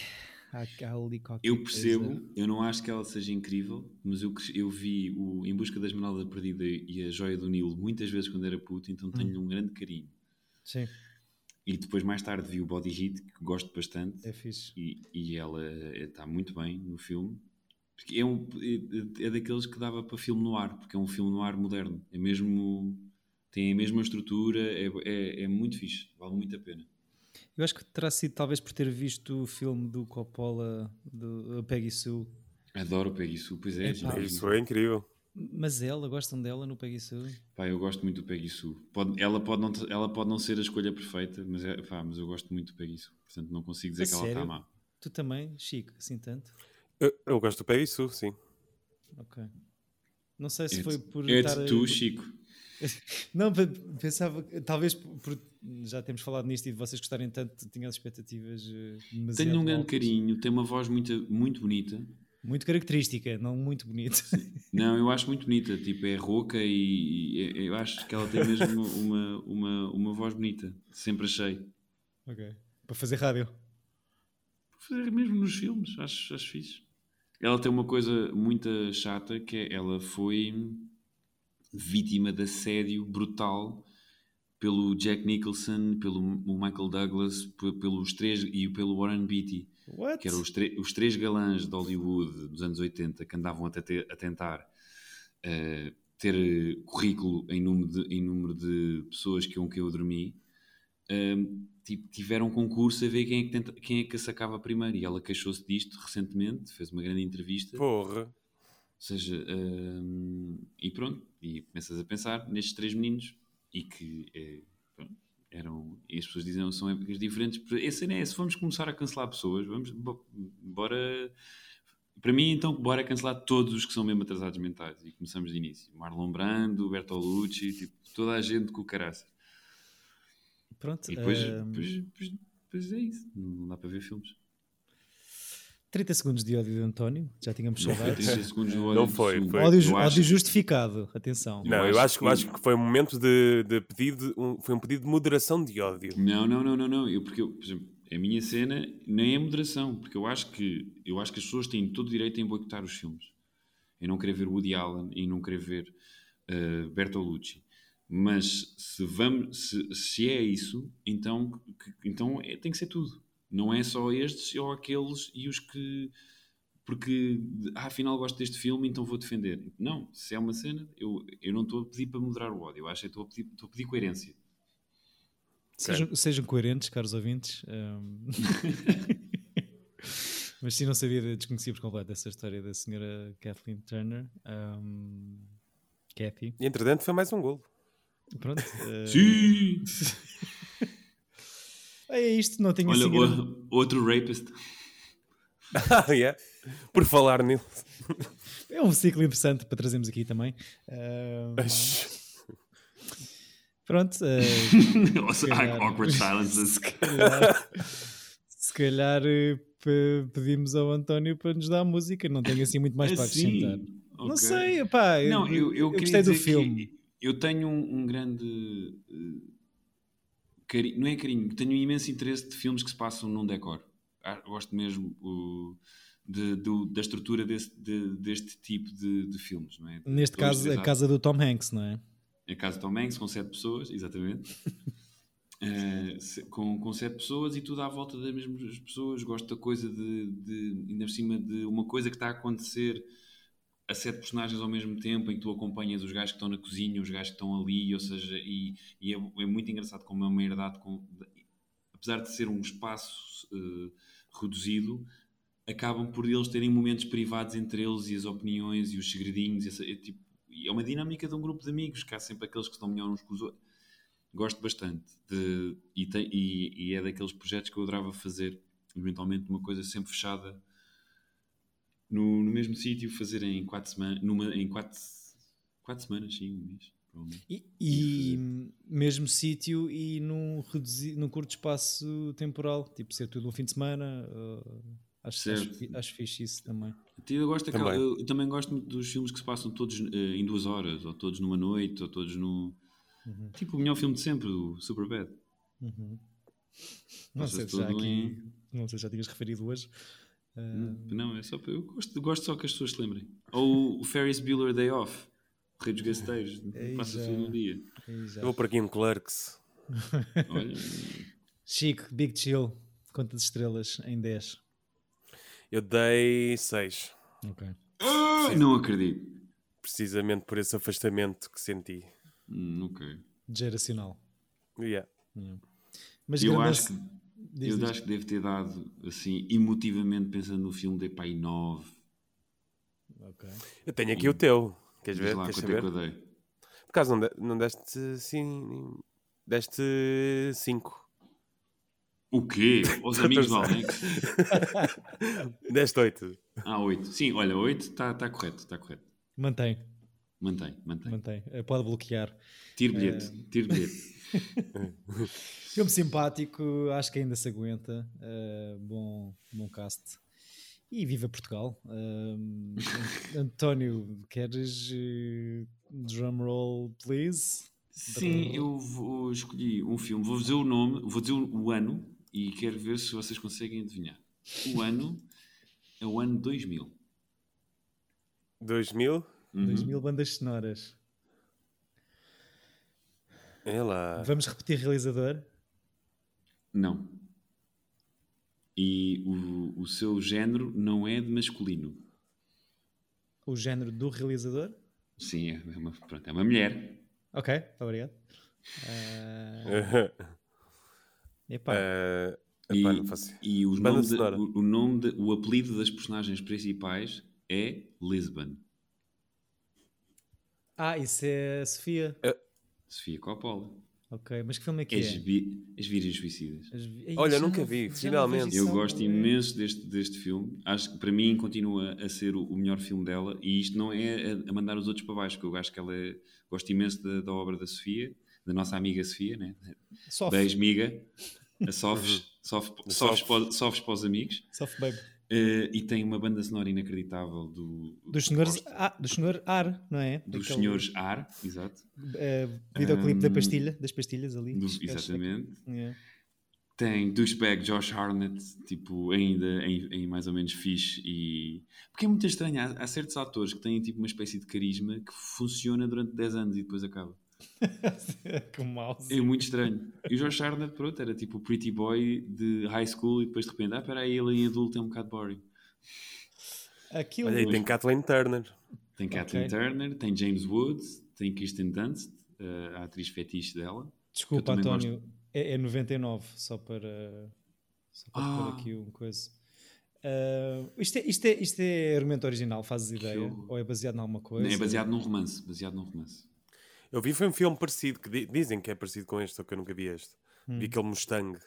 [SPEAKER 1] Há, há ali
[SPEAKER 3] eu percebo, coisa. eu não acho que ela seja incrível, mas eu, eu vi o Em Busca da Esmeralda Perdida e a Joia do Nilo muitas vezes quando era puto, então tenho hum. um grande carinho.
[SPEAKER 1] Sim.
[SPEAKER 3] E depois, mais tarde, vi o Body Heat, que gosto bastante.
[SPEAKER 1] É fixe.
[SPEAKER 3] E, e ela está muito bem no filme. Porque é, um, é, é, daqueles que dava para filme no ar, porque é um filme no ar moderno. É mesmo. tem a mesma estrutura, é, é, é muito fixe, vale muito a pena.
[SPEAKER 1] Eu acho que terá sido talvez por ter visto o filme do Coppola, do Peggy Sue.
[SPEAKER 3] Adoro Peggy Sue, pois é.
[SPEAKER 2] Peggy Sue é incrível.
[SPEAKER 1] Mas ela, gostam dela no Peggy Sue?
[SPEAKER 3] Pá, eu gosto muito do Peggy Sue. Pode, ela, pode não, ela pode não ser a escolha perfeita, mas, é, pá, mas eu gosto muito do Peggy Sue. Portanto, não consigo dizer a que sério? ela está má.
[SPEAKER 1] Tu também, Chico, assim tanto?
[SPEAKER 2] Eu, eu gosto do Peggy Sue, sim.
[SPEAKER 1] Ok. Não sei se foi por.
[SPEAKER 3] É de tu, Chico.
[SPEAKER 1] não, pensava, talvez por, já temos falado nisto e de vocês gostarem tanto, tinha as expectativas.
[SPEAKER 3] Uh, Tenho um grande carinho, tem uma voz muito, muito bonita.
[SPEAKER 1] Muito característica, não muito bonita.
[SPEAKER 3] Não, eu acho muito bonita. Tipo, é rouca e, e eu acho que ela tem mesmo uma, uma, uma voz bonita. Sempre achei.
[SPEAKER 1] Ok. Para fazer rádio?
[SPEAKER 3] Para fazer mesmo nos filmes, acho, acho fixe. Ela tem uma coisa muito chata que é ela foi vítima de assédio brutal pelo Jack Nicholson, pelo Michael Douglas, pelos três e pelo Warren Beatty.
[SPEAKER 1] What?
[SPEAKER 3] que eram os, os, três galãs de Hollywood dos anos 80 que andavam a, a tentar uh, ter currículo em número de, em número de pessoas com quem eu dormi, uh, tiveram um concurso a ver quem é que, tenta, quem é que a sacava primeiro. E ela queixou-se disto recentemente, fez uma grande entrevista.
[SPEAKER 2] Porra! Ou
[SPEAKER 3] seja, uh, e pronto, e começas a pensar nestes três meninos e que eh, eram e as pessoas dizem são épocas diferentes esse é se vamos começar a cancelar pessoas vamos bora para mim então bora cancelar todos os que são mesmo atrasados mentais e começamos de início Marlon Brando Bertolucci tipo toda a gente com o caraças
[SPEAKER 1] pronto
[SPEAKER 3] e depois, um... depois, depois, depois, é isso não dá para ver filmes
[SPEAKER 1] 30 segundos de ódio de António, já tínhamos saudades.
[SPEAKER 3] 30 segundos de ódio
[SPEAKER 2] não foi, foi.
[SPEAKER 1] Ódio, ódio justificado, atenção.
[SPEAKER 2] Não, eu, acho, que, acho que foi um momento de, de pedido, um, foi um pedido de moderação de ódio.
[SPEAKER 3] Não, não, não, não, não. Eu, porque, eu, por exemplo, a minha cena nem é moderação, porque eu acho que eu acho que as pessoas têm todo o direito em boicotar os filmes. Em não querer ver Woody Allen, em não querer ver uh, Bertolucci. Mas se, vamos, se, se é isso, então, que, então é, tem que ser tudo. Não é só estes ou aqueles e os que. Porque, ah, afinal gosto deste filme, então vou defender. Não, se é uma cena, eu, eu não estou a pedir para moderar o ódio, eu acho que estou a pedir, estou a pedir coerência.
[SPEAKER 1] Sejam, sejam coerentes, caros ouvintes. Um... Mas sim, não sabia, desconhecia por completo essa história da senhora Kathleen Turner. Um... Kathy.
[SPEAKER 2] E entretanto foi mais um golo.
[SPEAKER 1] Pronto. Uh...
[SPEAKER 3] Sim!
[SPEAKER 1] É isto, não tinha
[SPEAKER 3] Olha, o, outro rapist.
[SPEAKER 2] ah, yeah. Por falar nisso.
[SPEAKER 1] É um ciclo interessante para trazermos aqui também. Uh... Pronto. Uh,
[SPEAKER 3] also, calhar, awkward silences.
[SPEAKER 1] Se calhar, se calhar eh, pedimos ao António para nos dar música. Não tenho assim muito mais para acrescentar. Okay. Não sei, pá. Não, eu, eu, eu gostei do filme.
[SPEAKER 3] Eu tenho um, um grande carinho, não é carinho, tenho um imenso interesse de filmes que se passam num decor. Ah, gosto mesmo o, de, de, da estrutura desse, de, deste tipo de, filmes. Não é?
[SPEAKER 1] Neste Dois, caso, a casa do Tom Hanks, não é?
[SPEAKER 3] A casa do Tom Hanks, com sete pessoas, exatamente. uh, com, com sete pessoas e tudo à volta das mesmas pessoas. Gosto da coisa de, de, ainda por cima de uma coisa que está a acontecer a sete personagens ao mesmo tempo em que tu acompanhas os gajos que estão na cozinha, os gajos que estão ali, ou seja, e, e é, é, muito engraçado como é uma herdade, com, apesar de ser um espaço uh, reduzido, acabam por eles terem momentos privados entre eles e as opiniões e os segredinhos. Essa, é, tipo, é uma dinâmica de um grupo de amigos, que há sempre aqueles que estão melhor uns com os outros. Gosto bastante de, e, tem, e, e é daqueles projetos que eu adorava fazer, eventualmente uma coisa sempre fechada no, no mesmo sítio, fazer em quatro semanas, numa, em quatro, quatro semanas, sim, um mês. provavelmente.
[SPEAKER 1] E, e mesmo sítio e num, reduzi- num curto espaço temporal, tipo ser tudo um fim de semana. uh, acho, acho, acho fixe isso também.
[SPEAKER 3] Eu, gosto
[SPEAKER 2] Também.
[SPEAKER 3] eu, eu também gosto muito dos filmes que se passam todos eh, em duas horas, ou todos numa noite, ou todos no. Tipo o melhor filme de sempre, o Superbad.
[SPEAKER 1] Uhum. Não sei, se já aqui,
[SPEAKER 3] em-
[SPEAKER 1] não sei se já tinhas referido hoje. Uh,
[SPEAKER 3] Não, é só para. Eu gosto, gosto só que as pessoas se lembrem. Ou o Ferris Bueller Day Off, o Rei dos Gasteiros.
[SPEAKER 1] Aí
[SPEAKER 3] Passa
[SPEAKER 1] já.
[SPEAKER 3] tudo um dia.
[SPEAKER 2] Eu vou por aqui um Clerks.
[SPEAKER 3] Olha,
[SPEAKER 1] Chico, Big Chill, conta de estrelas em 10.
[SPEAKER 2] Eu dei 6.
[SPEAKER 1] Ok.
[SPEAKER 3] ah, não acredito.
[SPEAKER 2] Precisamente por esse afastamento que senti.
[SPEAKER 3] Hum, ok.
[SPEAKER 1] Geracional.
[SPEAKER 2] Yeah.
[SPEAKER 1] Mas
[SPEAKER 3] Eu acho que
[SPEAKER 1] diz,
[SPEAKER 3] eu
[SPEAKER 1] diz.
[SPEAKER 3] acho que deve ter dado, assim, emotivamente, pensando no filme, dei para aí 9.
[SPEAKER 1] Ok.
[SPEAKER 2] Eu tenho aqui o teu. Queres
[SPEAKER 3] Diz
[SPEAKER 2] ver?
[SPEAKER 3] lá
[SPEAKER 2] Queres
[SPEAKER 3] é que
[SPEAKER 2] saber?
[SPEAKER 3] eu dei.
[SPEAKER 2] Por acaso não, de- não deste assim. Deste 5.
[SPEAKER 3] O quê? Os amigos do. Alex?
[SPEAKER 2] Deste 8.
[SPEAKER 3] Ah, 8. Sim, olha, 8 está tá correto, está correto.
[SPEAKER 1] Mantém,
[SPEAKER 3] Mantém, mantém.
[SPEAKER 1] mantém. Eh, Pode bloquear.
[SPEAKER 3] Tiro bilhete, tiro bilhete.
[SPEAKER 1] Filme simpático, acho que ainda se aguenta. Uh, bom, bom cast. E viva Portugal. Um, António, queres uh, drum roll, please?
[SPEAKER 3] Sim, eu vou escolhi um filme, vou dizer o nome, vou dizer o o ano e quero ver se vocês conseguem adivinhar. O ano é o ano 2000.
[SPEAKER 2] 2000.
[SPEAKER 3] Uhum.
[SPEAKER 1] 2000 bandas sonoras.
[SPEAKER 2] É lá.
[SPEAKER 1] Vamos repetir realizador?
[SPEAKER 3] Não. E o, o seu género não é de masculino.
[SPEAKER 1] O género do realizador?
[SPEAKER 3] Sim, é uma, pronto, é uma mulher.
[SPEAKER 1] Ok, obrigado. Uh, epá,
[SPEAKER 2] Eh,
[SPEAKER 3] E,
[SPEAKER 2] epá, não faço-
[SPEAKER 3] e os
[SPEAKER 2] Banda
[SPEAKER 3] nomes de- o, o nome de- o apelido das personagens principais é Lisbon.
[SPEAKER 1] Ah, isso é a Sofia.
[SPEAKER 3] Sofia Coppola.
[SPEAKER 1] Ok, mas que filme é que
[SPEAKER 3] As,
[SPEAKER 1] é?
[SPEAKER 3] vi- as Virgens Suicidas.
[SPEAKER 1] As vi-
[SPEAKER 2] Olha,
[SPEAKER 1] já
[SPEAKER 2] nunca
[SPEAKER 1] não-
[SPEAKER 2] vi, finalmente.
[SPEAKER 3] Eu gosto imenso deste, deste filme. Acho que para mim continua a ser o, o melhor filme dela. E isto não é a, a mandar os outros para baixo, que eu acho que ela é, gosto imenso da, da obra da Sofia, da nossa amiga Sofia, né?
[SPEAKER 1] Soft,
[SPEAKER 3] Beijo, miga. A Soft. softs, para, os amigos.
[SPEAKER 1] Soft Babe.
[SPEAKER 3] Eh, e tem uma banda sonora inacreditável do,
[SPEAKER 1] Dos senhores, do senhor Ar, não é?
[SPEAKER 3] dos
[SPEAKER 1] Aquele,
[SPEAKER 3] senhores Ar, exato.
[SPEAKER 1] eh, videoclipe da
[SPEAKER 3] Hum,
[SPEAKER 1] pastilha, das pastilhas ali.
[SPEAKER 3] Do-
[SPEAKER 1] gajos-
[SPEAKER 3] exatamente.
[SPEAKER 1] Yeah.
[SPEAKER 3] Tem douchebag Josh Harnett, tipo, ainda em, em mais ou menos fixe e... Porque é muito estranho, há, há certos atores que têm tipo uma espécie de carisma que funciona durante 10 anos e depois acaba.
[SPEAKER 1] Com mouse.
[SPEAKER 3] É muito estranho. E o Josh Harnett, pronto, era tipo o pretty boy de high school e depois de repente, ah, peraí, ele em adulto é um bocado boring.
[SPEAKER 1] Aquilo.
[SPEAKER 2] Olha aí, tem Kathleen Turner.
[SPEAKER 3] Tem Kathleen
[SPEAKER 1] Ok.
[SPEAKER 3] Turner, tem James Woods, tem Kirsten Dunst, eh, a atriz fetiche dela.
[SPEAKER 1] Desculpa,
[SPEAKER 3] eu
[SPEAKER 1] António. É, é 99, só para. Só para
[SPEAKER 3] Ah.
[SPEAKER 1] pôr aqui uma coisa. Ah, isto, é, isto, é, isto é argumento original, fazes ideia?
[SPEAKER 3] horror.
[SPEAKER 1] Ou é baseado em alguma coisa?
[SPEAKER 3] É baseado num romance, baseado num romance.
[SPEAKER 2] Eu vi foi um filme parecido, que di- dizem que é parecido com este, só que eu nunca vi este. Vi aquele Mustang,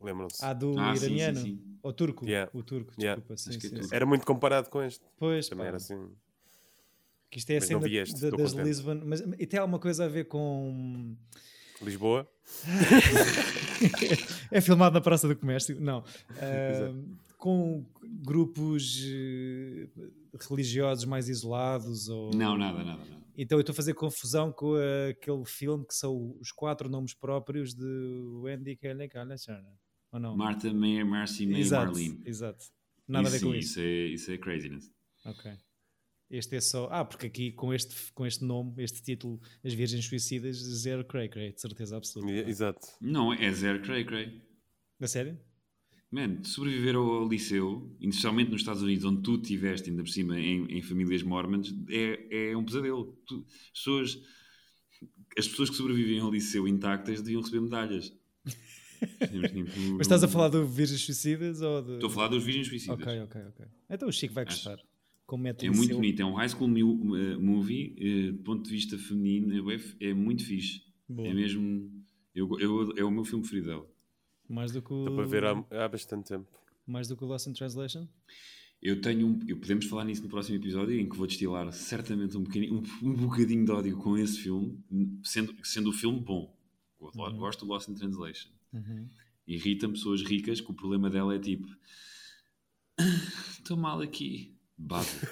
[SPEAKER 2] lembram-se?
[SPEAKER 1] Ah, do
[SPEAKER 3] Ah, sim, sim,
[SPEAKER 1] iraniano?
[SPEAKER 3] sim.
[SPEAKER 1] Ou turco?
[SPEAKER 2] Yeah.
[SPEAKER 1] O turco,
[SPEAKER 2] Yeah.
[SPEAKER 1] desculpa. Sim,
[SPEAKER 3] Acho que é
[SPEAKER 1] sim, sim.
[SPEAKER 2] Era muito comparado com este.
[SPEAKER 1] Pois,
[SPEAKER 2] Também
[SPEAKER 1] pá,
[SPEAKER 2] era assim.
[SPEAKER 1] que isto é a
[SPEAKER 2] Mas
[SPEAKER 1] cena
[SPEAKER 2] este,
[SPEAKER 1] da- das
[SPEAKER 2] contente.
[SPEAKER 1] Lisbon. Mas e tem alguma coisa a ver com.
[SPEAKER 2] Lisboa.
[SPEAKER 1] é filmado na Praça do Comércio? Não. Ah, com grupos eh, religiosos mais isolados? Ou...
[SPEAKER 3] Não, nada, nada, nada.
[SPEAKER 1] Então eu estou a fazer confusão com eh, aquele filme que são os quatro nomes próprios de Wendy Kelly Ou não?
[SPEAKER 3] Martha, May, Marcy, May,
[SPEAKER 1] exato,
[SPEAKER 3] Marlene.
[SPEAKER 1] exato. Nada a ver
[SPEAKER 3] Isso
[SPEAKER 1] com
[SPEAKER 3] sim,
[SPEAKER 1] isso.
[SPEAKER 3] Isso é, isso é craziness.
[SPEAKER 1] Ok. Este é só. Ah, porque aqui com este, com este nome, este título, As Virgens Suicidas, zero cray cray, de certeza absoluta.
[SPEAKER 2] E- Exato.
[SPEAKER 3] Não, é zero cray cray.
[SPEAKER 1] A sério?
[SPEAKER 3] Man, sobreviver ao liceu, especialmente nos Estados Unidos, onde tu estiveste ainda por cima em, em famílias mormons, é, é um pesadelo. Tu- as, pessoas, as pessoas que sobrevivem ao liceu intactas deviam receber medalhas.
[SPEAKER 1] Mas estás a falar do Virgens Suicidas ou de.
[SPEAKER 3] Estou a falar dos Virgens Suicidas.
[SPEAKER 1] Ok, ok, ok. Então o Chico vai
[SPEAKER 3] Acho-
[SPEAKER 1] gostar. Como mete
[SPEAKER 3] É muito bonito, é um high school eh, movie, eh, do ponto de vista feminino, é, é muito fixe.
[SPEAKER 1] Boa.
[SPEAKER 3] É mesmo. Eu, eu, é o meu filme preferido dela.
[SPEAKER 1] Mais do que o.
[SPEAKER 2] Estou para ver há, há bastante tempo.
[SPEAKER 1] Mais do que o Lost in Translation?
[SPEAKER 3] Eu tenho um, eu podemos falar nisso no próximo episódio em que vou destilar certamente um, bocadinho, um, um bocadinho de ódio com esse filme, sendo, sendo o filme bom.
[SPEAKER 1] Uhum.
[SPEAKER 3] Gosto do Lost in Translation.
[SPEAKER 1] Uhum.
[SPEAKER 3] Irrita-me pessoas ricas que o problema dela é tipo estou mal aqui. Base.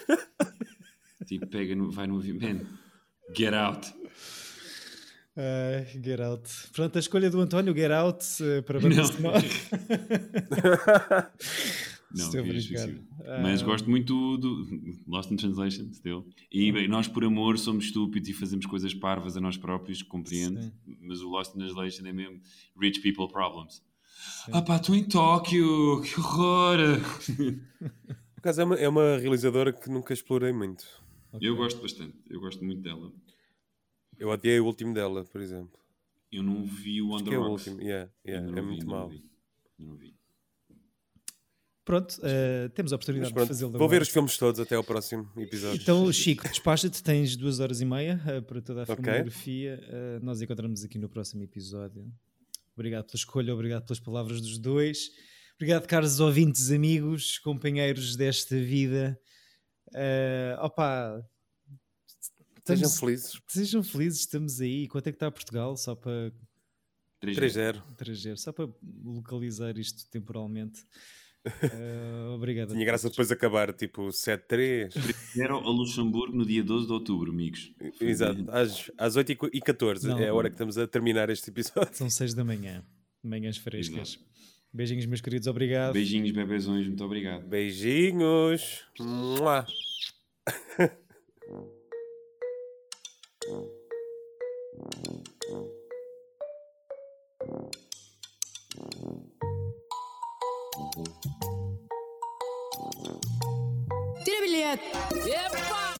[SPEAKER 3] tipo, pega no, vai no avião. Man, get out.
[SPEAKER 1] Ai, Get Out. Pronto, a escolha do António, Get Out, eh, para banda
[SPEAKER 3] Não. Não,
[SPEAKER 1] Estou.
[SPEAKER 3] Mas
[SPEAKER 1] Ah,
[SPEAKER 3] gosto muito do, do Lost in Translation, still. E bem, nós por amor somos estúpidos e fazemos coisas parvas a nós próprios, compreendo.
[SPEAKER 1] Sim.
[SPEAKER 3] Mas o Lost in Translation é mesmo rich people problems.
[SPEAKER 1] Sim.
[SPEAKER 3] Ah pá, estou em Tóquio, que horror!
[SPEAKER 2] Por acaso é uma, é uma realizadora que nunca explorei muito.
[SPEAKER 1] ok.
[SPEAKER 3] Eu gosto bastante, eu gosto muito dela.
[SPEAKER 2] Eu odiei o último dela, por exemplo.
[SPEAKER 3] Eu não vi o
[SPEAKER 2] Acho
[SPEAKER 3] the
[SPEAKER 2] que é o último. Yeah, yeah, é
[SPEAKER 3] vi,
[SPEAKER 2] muito mau.
[SPEAKER 3] não vi.
[SPEAKER 1] Pronto, eh, temos a oportunidade de
[SPEAKER 2] pronto,
[SPEAKER 1] fazê-lo
[SPEAKER 2] vou ver
[SPEAKER 1] agora.
[SPEAKER 2] os filmes todos até ao próximo episódio.
[SPEAKER 1] Então, Chico, despacha-te, tens duas horas e meia eh, para toda a
[SPEAKER 2] Ok.
[SPEAKER 1] filmografia. Eh, nós encontramos aqui no próximo episódio. Obrigado pela escolha, obrigado pelas palavras dos dois. Obrigado, caros ouvintes, amigos, companheiros desta vida. Eh, opa,
[SPEAKER 2] Sejam
[SPEAKER 1] estamos-
[SPEAKER 2] felizes.
[SPEAKER 1] sejam felizes, estamos aí. Quanto é que está Portugal? Só para
[SPEAKER 2] 3-0.
[SPEAKER 1] 3G, só para localizar isto temporalmente. Eh, obrigado.
[SPEAKER 2] Tinha graça depois acabar tipo 7-3.
[SPEAKER 3] Vieram a Luxemburgo no dia 12 de outubro, amigos.
[SPEAKER 2] Exato, às, às 8h14
[SPEAKER 1] Não.
[SPEAKER 2] é a hora que estamos a terminar este episódio.
[SPEAKER 1] São 6 da manhã, manhãs frescas.
[SPEAKER 3] Exato.
[SPEAKER 1] Beijinhos, meus queridos, obrigado.
[SPEAKER 3] Beijinhos, bebezões, muito obrigado.
[SPEAKER 2] Beijinhos. Mua.
[SPEAKER 4] Tira bilhete! Epa!